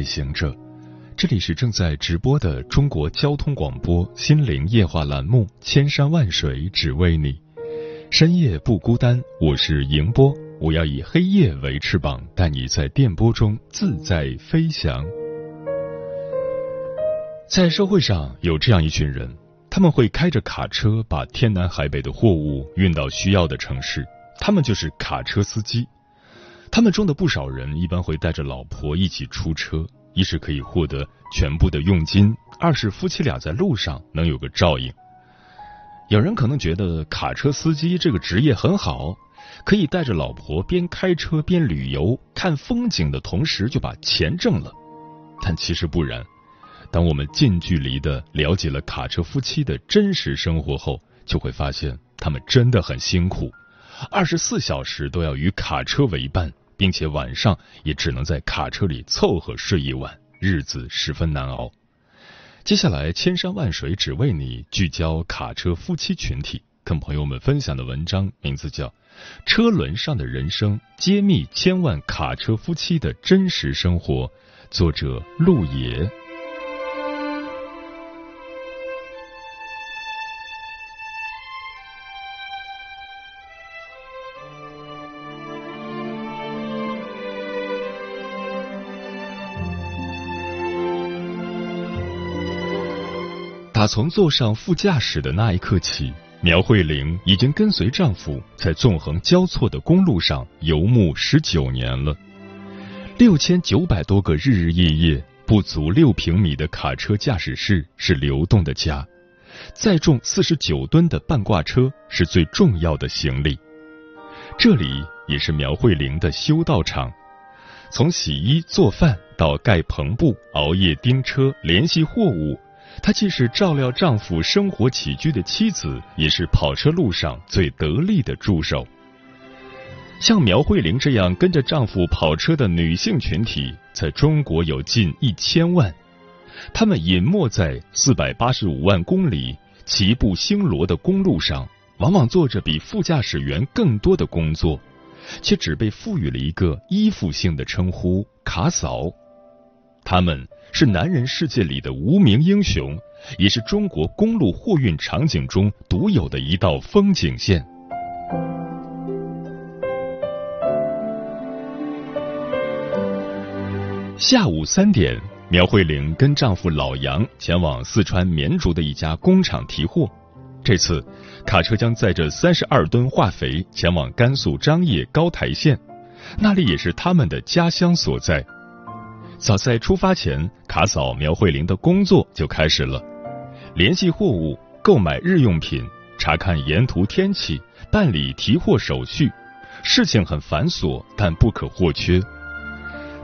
夜行者，这里是正在直播的中国交通广播心灵夜话栏目《千山万水只为你》，深夜不孤单，我是迎波，我要以黑夜为翅膀，带你在电波中自在飞翔。在社会上有这样一群人，他们会开着卡车把天南海北的货物运到需要的城市，他们就是卡车司机。他们中的不少人一般会带着老婆一起出车，一是可以获得全部的佣金，二是夫妻俩在路上能有个照应。有人可能觉得卡车司机这个职业很好，可以带着老婆边开车边旅游看风景的同时就把钱挣了，但其实不然。当我们近距离的了解了卡车夫妻的真实生活后，就会发现他们真的很辛苦，二十四小时都要与卡车为伴。并且晚上也只能在卡车里凑合睡一晚，日子十分难熬。接下来，千山万水只为你，聚焦卡车夫妻群体，跟朋友们分享的文章名字叫《车轮上的人生》，揭秘千万卡车夫妻的真实生活。作者：陆野。打从坐上副驾驶的那一刻起，苗慧玲已经跟随丈夫在纵横交错的公路上游牧十九年了。六千九百多个日日夜夜，不足六平米的卡车驾驶室是流动的家，载重四十九吨的半挂车是最重要的行李。这里也是苗慧玲的修道场，从洗衣做饭到盖篷布、熬夜盯车、联系货物。她既是照料丈夫生活起居的妻子，也是跑车路上最得力的助手。像苗慧玲这样跟着丈夫跑车的女性群体，在中国有近一千万。她们隐没在四百八十五万公里齐步星罗的公路上，往往做着比副驾驶员更多的工作，却只被赋予了一个依附性的称呼——卡嫂。他们。是男人世界里的无名英雄，也是中国公路货运场景中独有的一道风景线。下午三点，苗慧玲跟丈夫老杨前往四川绵竹的一家工厂提货。这次，卡车将载着三十二吨化肥前往甘肃张掖高台县，那里也是他们的家乡所在。早在出发前，卡嫂苗慧玲的工作就开始了：联系货物、购买日用品、查看沿途天气、办理提货手续。事情很繁琐，但不可或缺。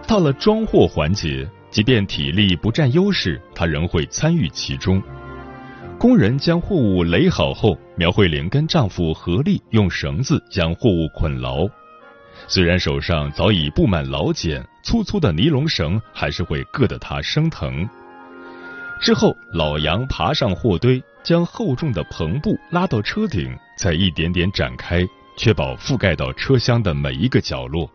到了装货环节，即便体力不占优势，她仍会参与其中。工人将货物垒好后，苗慧玲跟丈夫合力用绳子将货物捆牢。虽然手上早已布满老茧，粗粗的尼龙绳还是会硌得他生疼。之后，老杨爬上货堆，将厚重的篷布拉到车顶，再一点点展开，确保覆盖到车厢的每一个角落。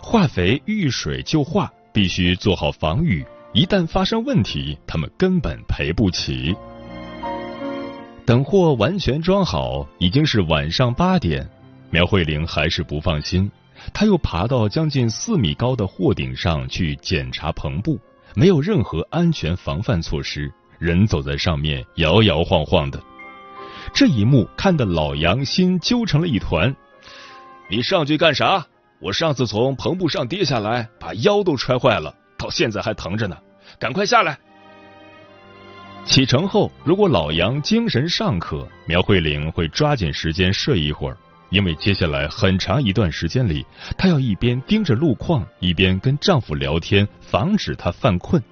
化肥遇水就化，必须做好防雨，一旦发生问题，他们根本赔不起。等货完全装好，已经是晚上八点。苗慧玲还是不放心，他又爬到将近四米高的货顶上去检查篷布，没有任何安全防范措施，人走在上面摇摇晃晃的。这一幕看得老杨心揪成了一团。你上去干啥？我上次从篷布上跌下来，把腰都摔坏了，到现在还疼着呢。赶快下来！启程后，如果老杨精神尚可，苗慧玲会抓紧时间睡一会儿。因为接下来很长一段时间里，她要一边盯着路况，一边跟丈夫聊天，防止他犯困。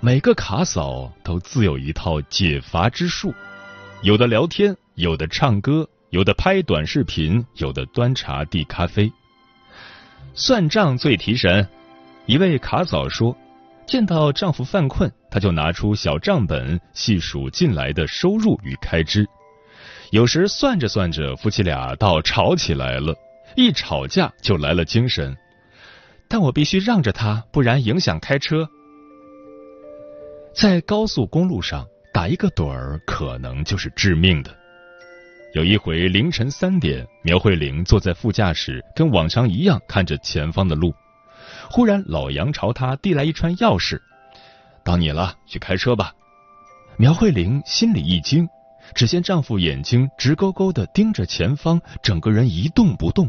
每个卡嫂都自有一套解乏之术，有的聊天，有的唱歌，有的拍短视频，有的端茶递咖啡。算账最提神，一位卡嫂说，见到丈夫犯困，她就拿出小账本细数近来的收入与开支。有时算着算着，夫妻俩倒吵起来了，一吵架就来了精神。但我必须让着他，不然影响开车。在高速公路上打一个盹儿，可能就是致命的。有一回凌晨三点，苗慧玲坐在副驾驶，跟往常一样看着前方的路。忽然，老杨朝她递来一串钥匙：“到你了，去开车吧。”苗慧玲心里一惊，只见丈夫眼睛直勾勾的盯着前方，整个人一动不动。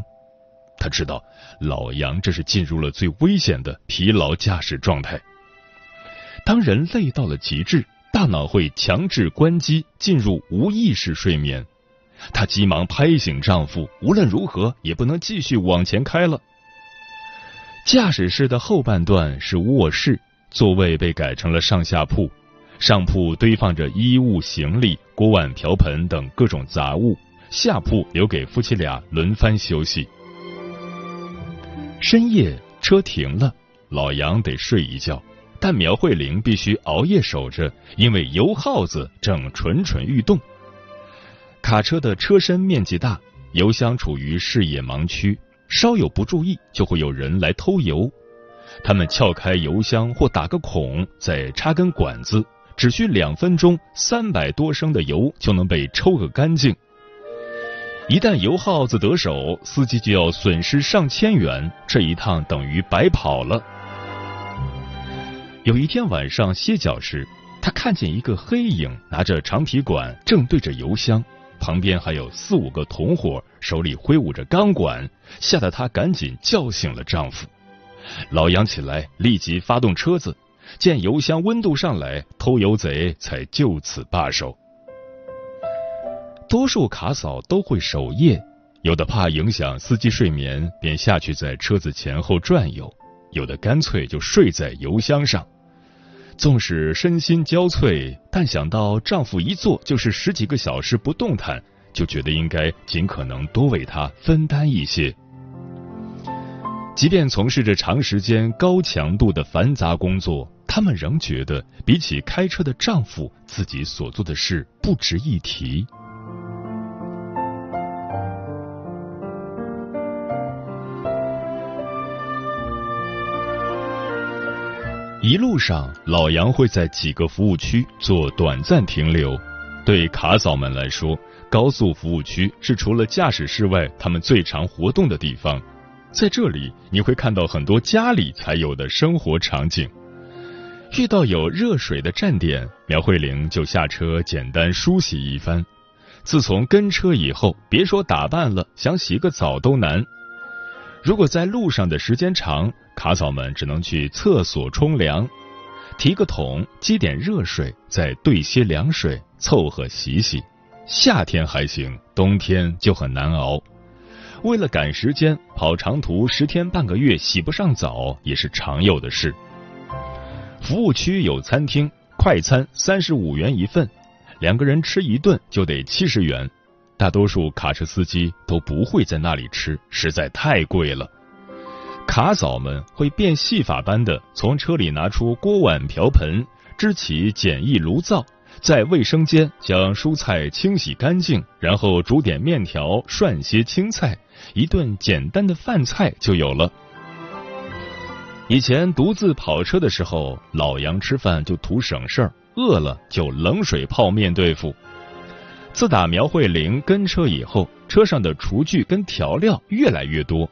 她知道老杨这是进入了最危险的疲劳驾驶状态。当人累到了极致，大脑会强制关机，进入无意识睡眠。她急忙拍醒丈夫，无论如何也不能继续往前开了。驾驶室的后半段是卧室，座位被改成了上下铺，上铺堆放着衣物、行李、锅碗瓢盆等各种杂物，下铺留给夫妻俩轮番休息。深夜车停了，老杨得睡一觉。但苗慧玲必须熬夜守着，因为油耗子正蠢蠢欲动。卡车的车身面积大，油箱处于视野盲区，稍有不注意就会有人来偷油。他们撬开油箱或打个孔，再插根管子，只需两分钟，三百多升的油就能被抽个干净。一旦油耗子得手，司机就要损失上千元，这一趟等于白跑了。有一天晚上歇脚时，他看见一个黑影拿着长皮管，正对着油箱，旁边还有四五个同伙，手里挥舞着钢管，吓得她赶紧叫醒了丈夫。老杨起来，立即发动车子，见油箱温度上来，偷油贼才就此罢手。多数卡嫂都会守夜，有的怕影响司机睡眠，便下去在车子前后转悠；有的干脆就睡在油箱上。纵使身心交瘁，但想到丈夫一坐就是十几个小时不动弹，就觉得应该尽可能多为他分担一些。即便从事着长时间高强度的繁杂工作，他们仍觉得比起开车的丈夫，自己所做的事不值一提。一路上，老杨会在几个服务区做短暂停留。对卡嫂们来说，高速服务区是除了驾驶室外他们最常活动的地方。在这里，你会看到很多家里才有的生活场景。遇到有热水的站点，苗慧玲就下车简单梳洗一番。自从跟车以后，别说打扮了，想洗个澡都难。如果在路上的时间长，卡嫂们只能去厕所冲凉，提个桶接点热水，再兑些凉水凑合洗洗。夏天还行，冬天就很难熬。为了赶时间，跑长途十天半个月洗不上澡也是常有的事。服务区有餐厅，快餐三十五元一份，两个人吃一顿就得七十元。大多数卡车司机都不会在那里吃，实在太贵了。卡嫂们会变戏法般的从车里拿出锅碗瓢盆，支起简易炉灶，在卫生间将蔬菜清洗干净，然后煮点面条，涮些青菜，一顿简单的饭菜就有了。以前独自跑车的时候，老杨吃饭就图省事儿，饿了就冷水泡面对付。自打苗慧玲跟车以后，车上的厨具跟调料越来越多。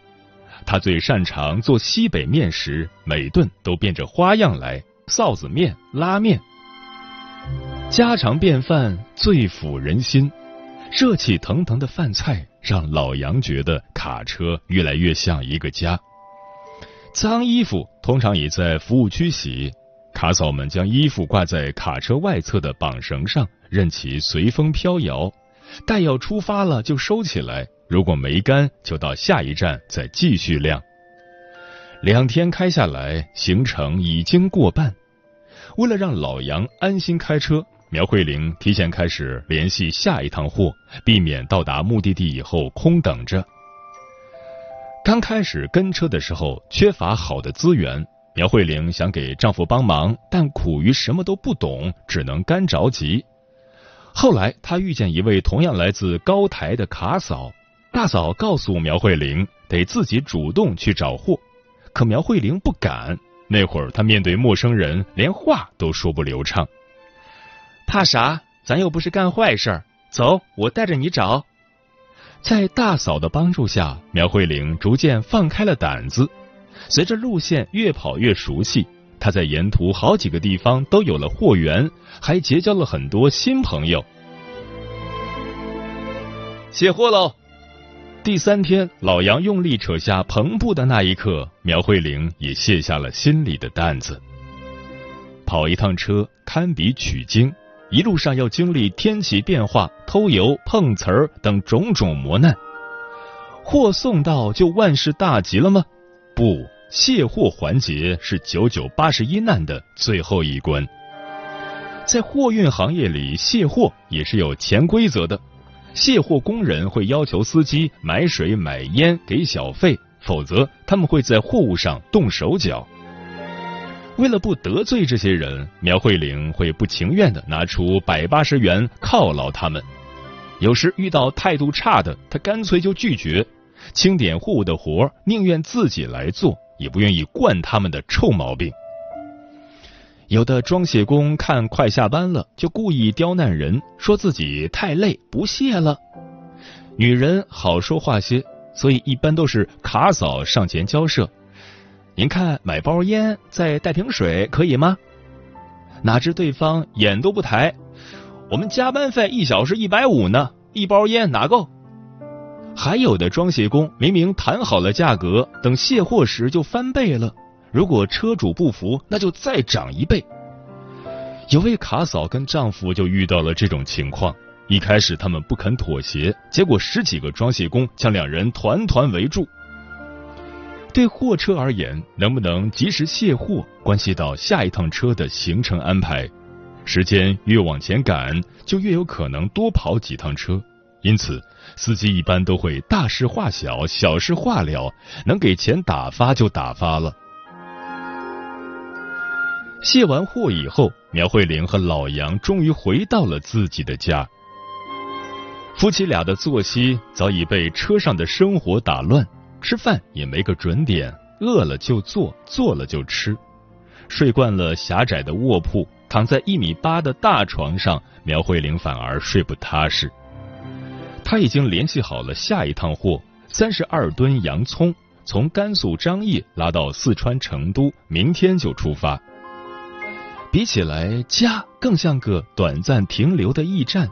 他最擅长做西北面食，每顿都变着花样来，臊子面、拉面，家常便饭最抚人心。热气腾腾的饭菜让老杨觉得卡车越来越像一个家。脏衣服通常也在服务区洗，卡嫂们将衣服挂在卡车外侧的绑绳上，任其随风飘摇。待要出发了就收起来，如果没干，就到下一站再继续晾。两天开下来，行程已经过半。为了让老杨安心开车，苗慧玲提前开始联系下一趟货，避免到达目的地以后空等着。刚开始跟车的时候，缺乏好的资源，苗慧玲想给丈夫帮忙，但苦于什么都不懂，只能干着急。后来，她遇见一位同样来自高台的卡嫂，大嫂告诉苗慧玲，得自己主动去找货。可苗慧玲不敢，那会儿她面对陌生人，连话都说不流畅。怕啥？咱又不是干坏事儿。走，我带着你找。在大嫂的帮助下，苗慧玲逐渐放开了胆子。随着路线越跑越熟悉，她在沿途好几个地方都有了货源，还结交了很多新朋友。卸货喽！第三天，老杨用力扯下篷布的那一刻，苗慧玲也卸下了心里的担子。跑一趟车堪比取经，一路上要经历天气变化、偷油、碰瓷儿等种种磨难。货送到就万事大吉了吗？不，卸货环节是九九八十一难的最后一关。在货运行业里，卸货也是有潜规则的。卸货工人会要求司机买水、买烟给小费，否则他们会在货物上动手脚。为了不得罪这些人，苗慧玲会不情愿的拿出百八十元犒劳他们。有时遇到态度差的，她干脆就拒绝。清点货物的活宁愿自己来做，也不愿意惯他们的臭毛病。有的装卸工看快下班了，就故意刁难人，说自己太累不卸了。女人好说话些，所以一般都是卡嫂上前交涉。您看，买包烟再带瓶水可以吗？哪知对方眼都不抬，我们加班费一小时一百五呢，一包烟哪够？还有的装卸工明明谈好了价格，等卸货时就翻倍了。如果车主不服，那就再涨一倍。有位卡嫂跟丈夫就遇到了这种情况，一开始他们不肯妥协，结果十几个装卸工将两人团团围住。对货车而言，能不能及时卸货，关系到下一趟车的行程安排。时间越往前赶，就越有可能多跑几趟车。因此，司机一般都会大事化小，小事化了，能给钱打发就打发了。卸完货以后，苗慧玲和老杨终于回到了自己的家。夫妻俩的作息早已被车上的生活打乱，吃饭也没个准点，饿了就做，做了就吃。睡惯了狭窄的卧铺，躺在一米八的大床上，苗慧玲反而睡不踏实。她已经联系好了下一趟货，三十二吨洋葱，从甘肃张掖拉到四川成都，明天就出发。比起来，家更像个短暂停留的驿站，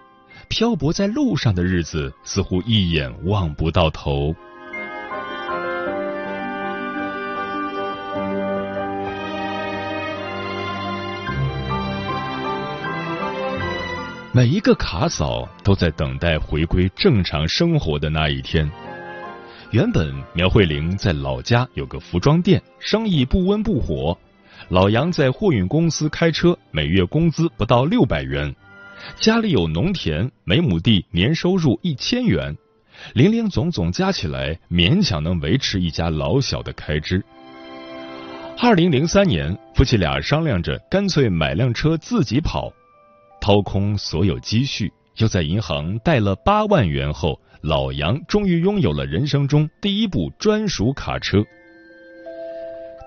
漂泊在路上的日子似乎一眼望不到头。每一个卡嫂都在等待回归正常生活的那一天。原本苗慧玲在老家有个服装店，生意不温不火。老杨在货运公司开车，每月工资不到六百元，家里有农田，每亩地年收入一千元，零零总总加起来，勉强能维持一家老小的开支。二零零三年，夫妻俩商量着干脆买辆车自己跑，掏空所有积蓄，又在银行贷了八万元后，老杨终于拥有了人生中第一部专属卡车。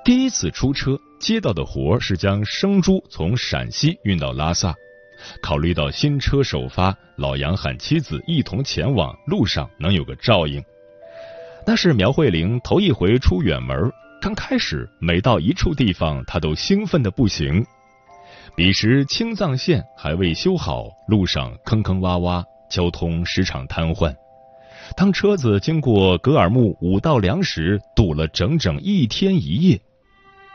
第一次出车。接到的活是将生猪从陕西运到拉萨，考虑到新车首发，老杨喊妻子一同前往，路上能有个照应。那是苗慧玲头一回出远门，刚开始每到一处地方，她都兴奋的不行。彼时青藏线还未修好，路上坑坑洼洼，交通时常瘫痪。当车子经过格尔木五道梁时，堵了整整一天一夜。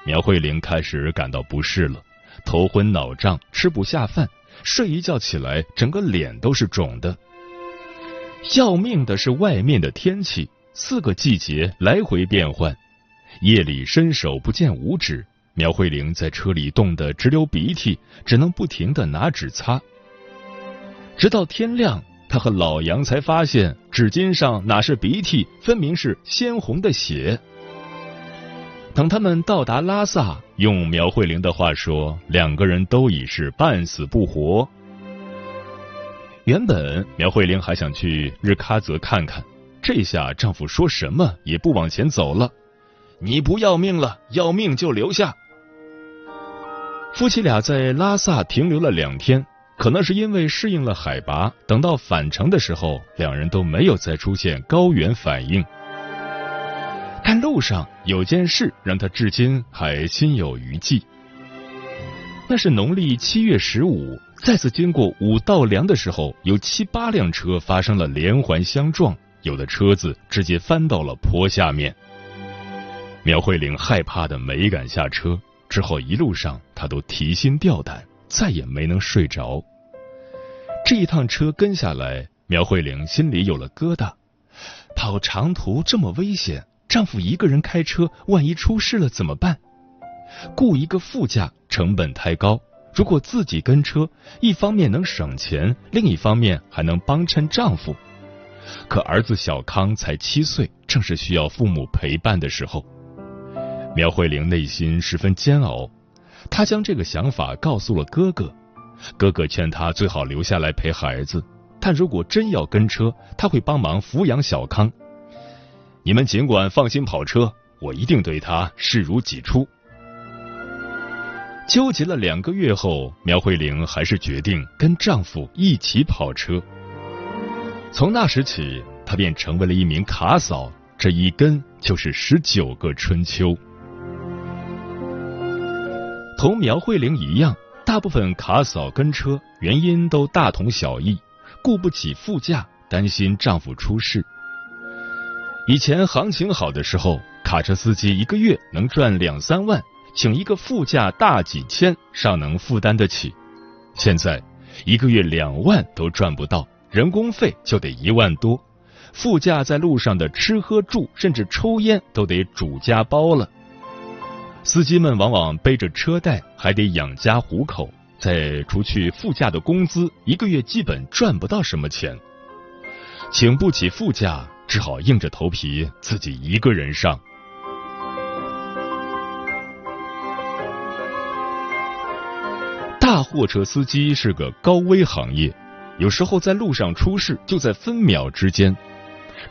苗慧玲开始感到不适了，头昏脑胀，吃不下饭，睡一觉起来，整个脸都是肿的。要命的是外面的天气，四个季节来回变换，夜里伸手不见五指。苗慧玲在车里冻得直流鼻涕，只能不停的拿纸擦。直到天亮，她和老杨才发现纸巾上哪是鼻涕，分明是鲜红的血。等他们到达拉萨，用苗慧玲的话说，两个人都已是半死不活。原本苗慧玲还想去日喀则看看，这下丈夫说什么也不往前走了。你不要命了，要命就留下。夫妻俩在拉萨停留了两天，可能是因为适应了海拔，等到返程的时候，两人都没有再出现高原反应。但路上有件事让他至今还心有余悸。那是农历七月十五，再次经过五道梁的时候，有七八辆车发生了连环相撞，有的车子直接翻到了坡下面。苗慧玲害怕的没敢下车，之后一路上她都提心吊胆，再也没能睡着。这一趟车跟下来，苗慧玲心里有了疙瘩，跑长途这么危险，丈夫一个人开车，万一出事了怎么办？雇一个副驾成本太高，如果自己跟车，一方面能省钱，另一方面还能帮衬丈夫。可儿子小康才七岁，正是需要父母陪伴的时候。苗慧玲内心十分煎熬，她将这个想法告诉了哥哥，哥哥劝她最好留下来陪孩子，但如果真要跟车，他会帮忙抚养小康。你们尽管放心跑车，我一定对他视如己出。纠结了两个月后，苗慧玲还是决定跟丈夫一起跑车。从那时起，她便成为了一名卡嫂，这一跟就是十九个春秋。同苗慧玲一样，大部分卡嫂跟车原因都大同小异，顾不起副驾，担心丈夫出事。以前行情好的时候，卡车司机一个月能赚两三万，请一个副驾大几千，尚能负担得起。现在一个月两万都赚不到，人工费就得一万多，副驾在路上的吃喝住，甚至抽烟都得主家包了。司机们往往背着车贷，还得养家糊口，再除去副驾的工资，一个月基本赚不到什么钱。请不起副驾，只好硬着头皮自己一个人上。大货车司机是个高危行业，有时候在路上出事，就在分秒之间。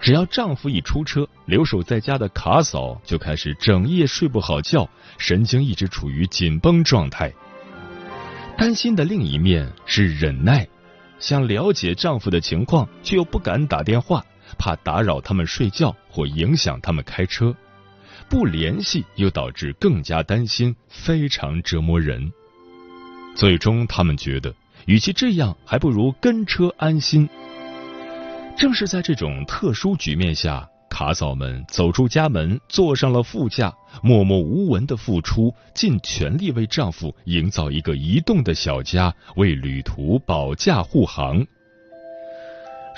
只要丈夫一出车，留守在家的卡嫂就开始整夜睡不好觉，神经一直处于紧绷状态。担心的另一面是忍耐，想了解丈夫的情况，却又不敢打电话，怕打扰他们睡觉或影响他们开车。不联系又导致更加担心，非常折磨人。最终，他们觉得，与其这样，还不如跟车安心。正是在这种特殊局面下，卡嫂们走出家门，坐上了副驾，默默无闻的付出，尽全力为丈夫营造一个移动的小家，为旅途保驾护航。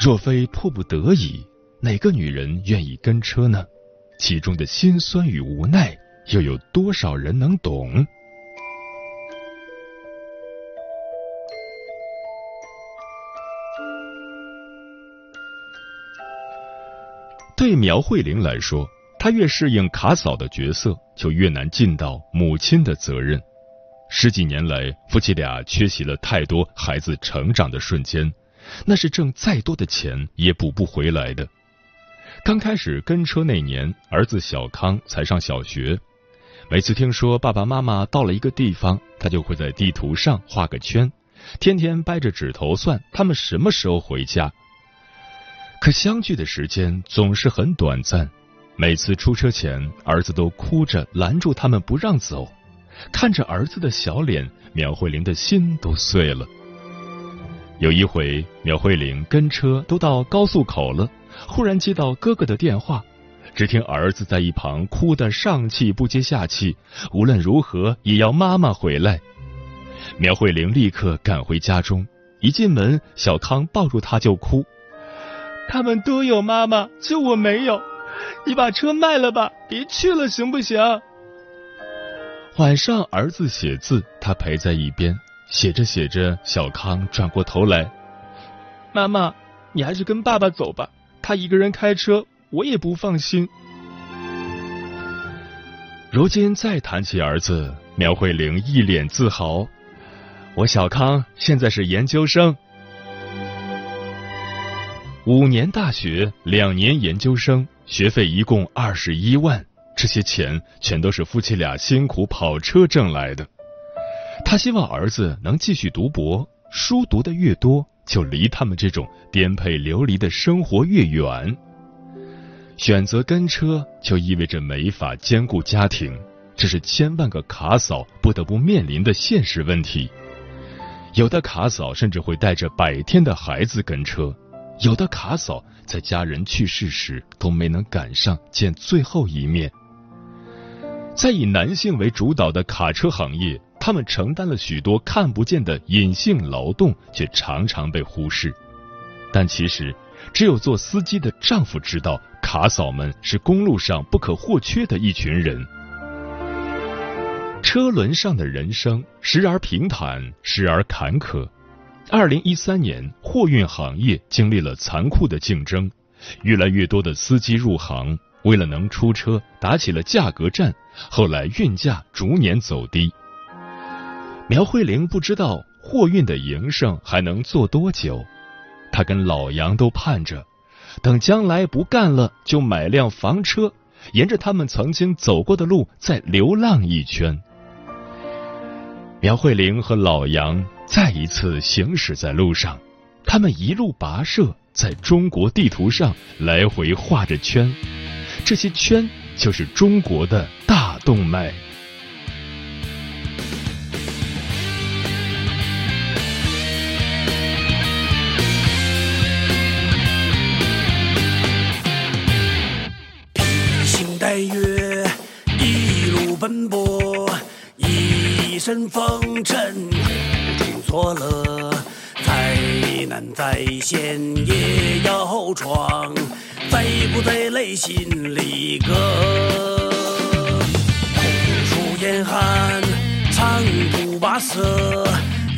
若非迫不得已，哪个女人愿意跟车呢？其中的辛酸与无奈，又有多少人能懂？对苗慧玲来说，她越适应卡嫂的角色，就越难尽到母亲的责任。十几年来，夫妻俩缺席了太多孩子成长的瞬间，那是挣再多的钱也补不回来的。刚开始跟车那年，儿子小康才上小学，每次听说爸爸妈妈到了一个地方，他就会在地图上画个圈，天天掰着指头算他们什么时候回家。可相聚的时间总是很短暂，每次出车前，儿子都哭着拦住他们不让走。看着儿子的小脸，苗慧玲的心都碎了。有一回，苗慧玲跟车都到高速口了，忽然接到哥哥的电话，只听儿子在一旁哭得上气不接下气，无论如何也要妈妈回来。苗慧玲立刻赶回家中，一进门，小康抱住她就哭。他们都有妈妈，就我没有。你把车卖了吧，别去了，行不行？晚上，儿子写字，他陪在一边，写着写着，小康转过头来：“妈妈，你还是跟爸爸走吧，他一个人开车，我也不放心。”如今再谈起儿子，苗慧玲一脸自豪：“我小康现在是研究生，五年大学，两年研究生，学费一共二十一万。”这些钱全都是夫妻俩辛苦跑车挣来的。他希望儿子能继续读博，书读的越多，就离他们这种颠沛流离的生活越远。选择跟车就意味着没法兼顾家庭，这是千万个卡嫂不得不面临的现实问题。有的卡嫂甚至会带着百天的孩子跟车，有的卡嫂在家人去世时都没能赶上见最后一面。在以男性为主导的卡车行业，他们承担了许多看不见的隐性劳动，却常常被忽视。但其实，只有做司机的丈夫知道，卡嫂们是公路上不可或缺的一群人。车轮上的人生，时而平坦，时而坎坷。二零一三年，货运行业经历了残酷的竞争，越来越多的司机入行。为了能出车，打起了价格战。后来运价逐年走低。苗慧玲不知道货运的营生还能做多久，她跟老杨都盼着，等将来不干了，就买辆房车，沿着他们曾经走过的路再流浪一圈。苗慧玲和老杨再一次行驶在路上，他们一路跋涉，在中国地图上来回画着圈。这些圈就是中国的大动脉。披星戴月，一路奔波，身风尘苦中作乐，再难再险也要闯。再苦再累，心里歌。酷暑严寒，长途跋涉，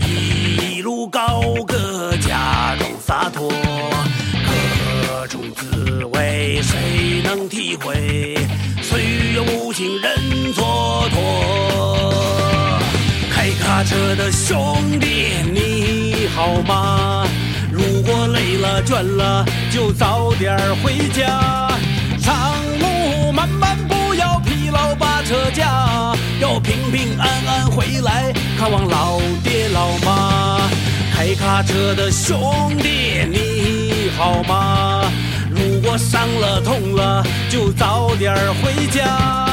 一路高歌，假装洒脱。各种滋味，谁能体会？岁月无情人蹉跎。卡车的兄弟，你好吗？如果累了倦了，就早点回家。长路漫漫，不要疲劳把车驾，要平平安安回来看望老爹老妈。开卡车的兄弟你好吗？如果伤了痛了，就早点回家。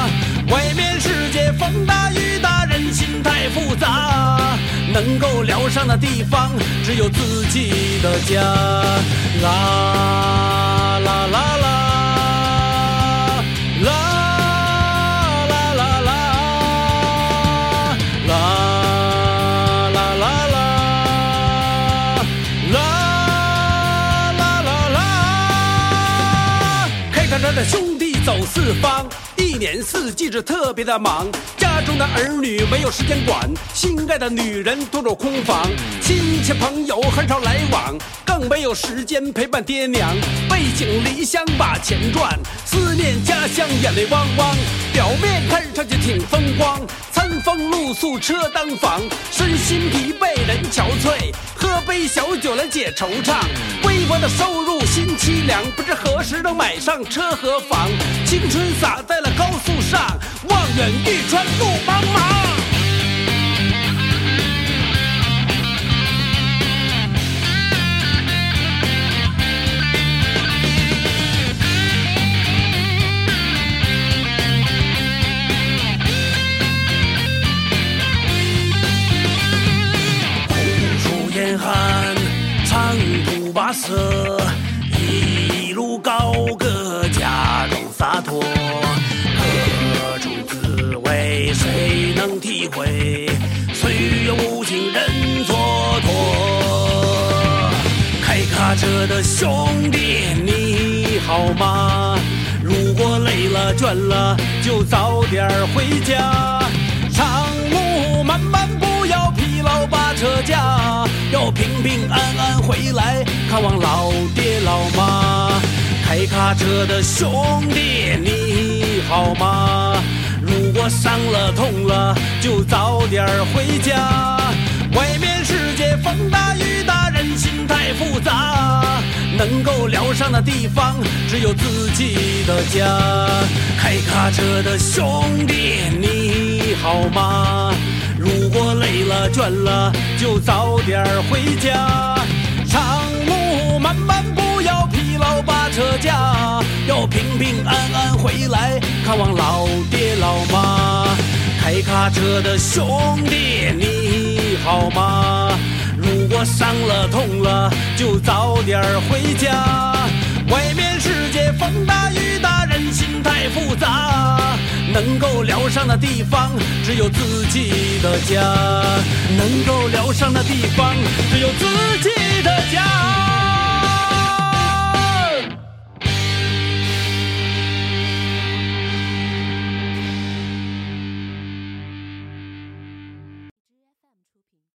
外面世界风大雨大，人心太复杂。能够疗伤的地方，只有自己的家。啦啦啦啦，啦啦啦啦，啦啦啦啦，啦啦啦啦。开卡车的兄弟走四方。年四季是特别的忙，家中的儿女没有时间管，心爱的女人独守空房，亲戚朋友很少来往，更没有时间陪伴爹娘。背井离乡把钱赚，思念家乡眼泪汪汪。表面看上去挺风光，餐风露宿车当房，身心疲惫人憔悴，喝杯小酒来解惆怅。我的收入心凄凉，不知何时能买上车和房，青春洒在了。高速上望眼欲穿，路茫茫。色，一路高歌，假装洒脱。何种滋味谁能体会？岁月无情人蹉跎。开卡车的兄弟，你好吗？如果累了倦了，就早点回家。长路漫漫，不要疲劳把车驾，要平平安安回来看望老爹老妈。开卡车的兄弟，你好吗？如果伤了痛了，就早点回家。外面世界风大雨大，人心太复杂，能够疗伤的地方只有自己的家。开卡车的兄弟，你好吗？如果累了倦了，就早点回家。长路漫漫，不要疲劳把车驾，要平平安安回来看望老爹老妈。开卡车的兄弟，你好吗？如果伤了痛了，就早点回家。外面世界风大雨大，人心太复杂，能够疗伤的地方只有自己的家，能够疗伤的地方只有自己的家。